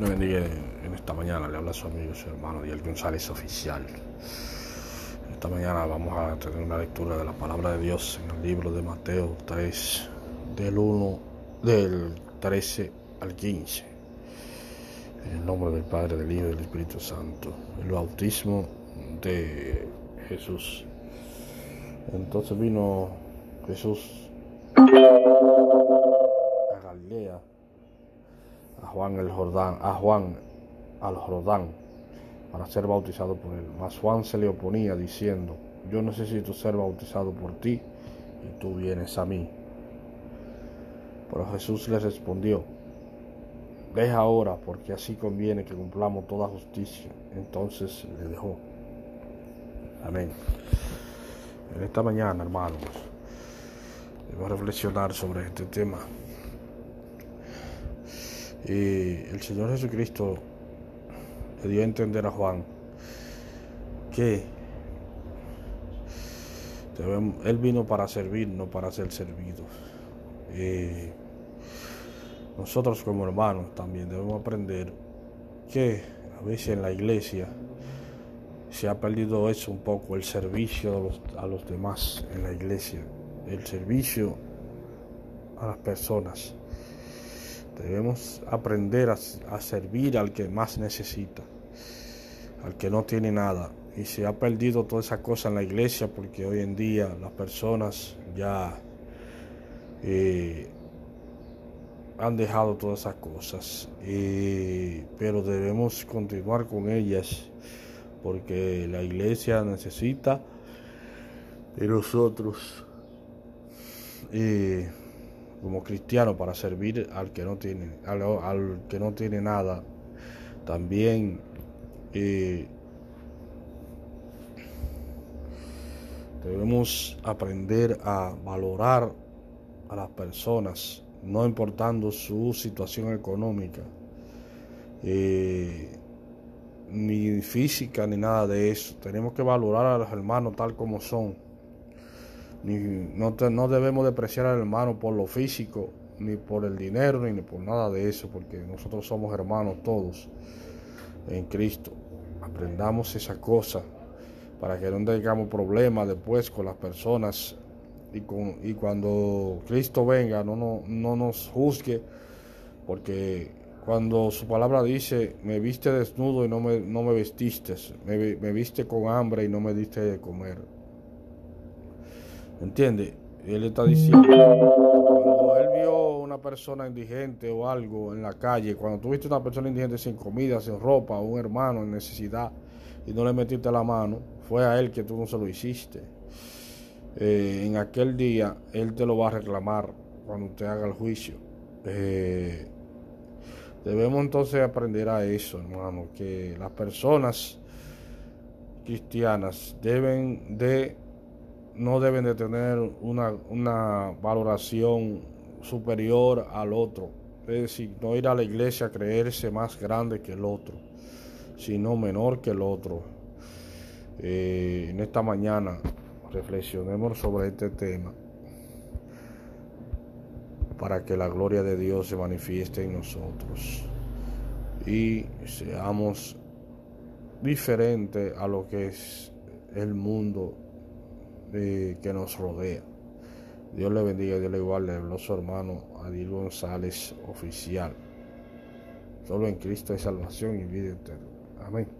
Le bendiga en esta mañana, le habla su amigo, su hermano Diel González Oficial. Esta mañana vamos a tener una lectura de la palabra de Dios en el libro de Mateo 3, del 1, del 13 al 15. En el nombre del Padre, del Hijo y del Espíritu Santo. El bautismo de Jesús. Entonces vino Jesús a Galilea a Juan el Jordán, a Juan al Jordán para ser bautizado por él. Mas Juan se le oponía diciendo, yo necesito ser bautizado por ti y tú vienes a mí. Pero Jesús le respondió, deja ahora porque así conviene que cumplamos toda justicia. Entonces le dejó. Amén. En esta mañana, hermanos, debo reflexionar sobre este tema. Y el Señor Jesucristo le dio a entender a Juan que Él vino para servir, no para ser servido. Y nosotros como hermanos también debemos aprender que a veces en la iglesia se ha perdido eso un poco, el servicio a los, a los demás en la iglesia, el servicio a las personas. Debemos aprender a, servir al que más necesita, al que no tiene nada. Y se ha perdido toda esa cosa en la iglesia porque hoy en día las personas ya eh, han dejado todas esas cosas. pero debemos continuar con ellas porque la iglesia necesita de nosotros. Como cristiano para servir al que no tiene, al, que no tiene nada. También eh, debemos aprender a valorar a las personas, no importando su situación económica, eh, ni física, ni nada de eso. Tenemos que valorar a los hermanos tal como son no, no debemos depreciar al hermano por lo físico, ni por el dinero, ni por nada de eso, porque nosotros somos hermanos todos en Cristo. Aprendamos esa cosa para que no tengamos problemas después con las personas y, con, y cuando Cristo venga no, no, no nos juzgue, porque cuando su palabra dice, me viste desnudo y no me, no me vestiste, me, me viste con hambre y no me diste de comer ¿Entiende? Él está diciendo, cuando él vio una persona indigente o algo en la calle, cuando tú viste una persona indigente sin comida, sin ropa, un hermano en necesidad y no le metiste la mano, fue a él que tú no se lo hiciste. Eh, en aquel día él te lo va a reclamar cuando usted haga el juicio. Eh, debemos entonces aprender a eso, hermano, que las personas cristianas deben de no deben de tener una, una valoración superior al otro. Es decir, no ir a la iglesia a creerse más grande que el otro, sino menor que el otro. Eh, en esta mañana reflexionemos sobre este tema para que la gloria de Dios se manifieste en nosotros y seamos diferentes a lo que es el mundo que nos rodea. Dios le bendiga, Dios le iguale, a su hermano Adil González Oficial. Solo en Cristo hay salvación y vida eterna. Amén.